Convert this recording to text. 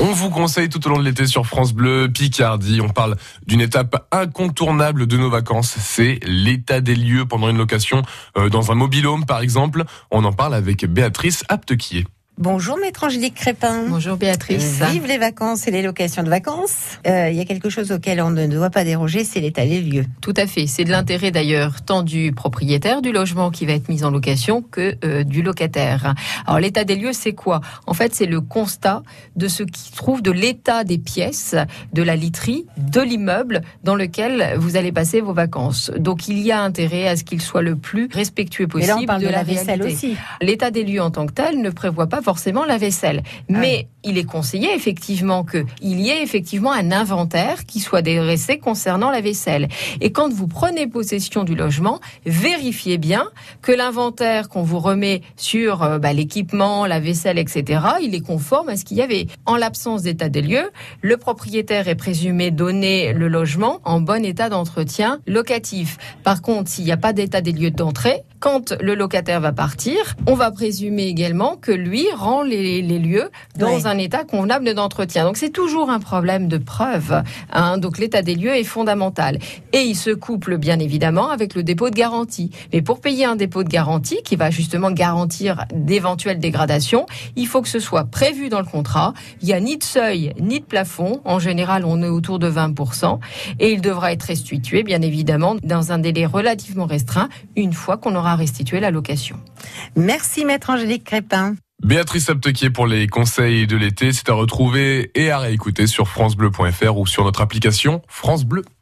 On vous conseille tout au long de l'été sur France Bleu Picardie. On parle d'une étape incontournable de nos vacances. C'est l'état des lieux pendant une location euh, dans un mobilhome, par exemple. On en parle avec Béatrice Aptequier. Bonjour maître Angélique Crépin. Bonjour Béatrice. Euh, vive les vacances et les locations de vacances. Euh, il y a quelque chose auquel on ne doit pas déroger, c'est l'état des lieux. Tout à fait. C'est de l'intérêt d'ailleurs tant du propriétaire du logement qui va être mis en location que euh, du locataire. Alors l'état des lieux, c'est quoi? En fait, c'est le constat de ce qui trouve de l'état des pièces, de la literie, de l'immeuble dans lequel vous allez passer vos vacances. Donc il y a intérêt à ce qu'il soit le plus respectueux possible Et là, on parle de, la, la vaisselle réalité. aussi. L'état des lieux en tant que tel ne prévoit pas forcément la vaisselle. Mais il est conseillé effectivement qu'il y ait effectivement un inventaire qui soit dressé concernant la vaisselle. Et quand vous prenez possession du logement, vérifiez bien que l'inventaire qu'on vous remet sur euh, bah, l'équipement, la vaisselle, etc., il est conforme à ce qu'il y avait. En l'absence d'état des lieux, le propriétaire est présumé donner le logement en bon état d'entretien locatif. Par contre, s'il n'y a pas d'état des lieux d'entrée, quand le locataire va partir, on va présumer également que lui rend les, les lieux dans Ouais. Un état convenable d'entretien. Donc c'est toujours un problème de preuve. hein. Donc l'état des lieux est fondamental. Et il se couple bien évidemment avec le dépôt de garantie. Mais pour payer un dépôt de garantie qui va justement garantir d'éventuelles dégradations, il faut que ce soit prévu dans le contrat. Il n'y a ni de seuil ni de plafond. En général, on est autour de 20%. Et il devra être restitué, bien évidemment, dans un délai relativement restreint, une fois qu'on aura restitué la location. Merci maître Angélique Crépin. Béatrice Aptequier pour les conseils de l'été. C'est à retrouver et à réécouter sur francebleu.fr ou sur notre application France Bleu.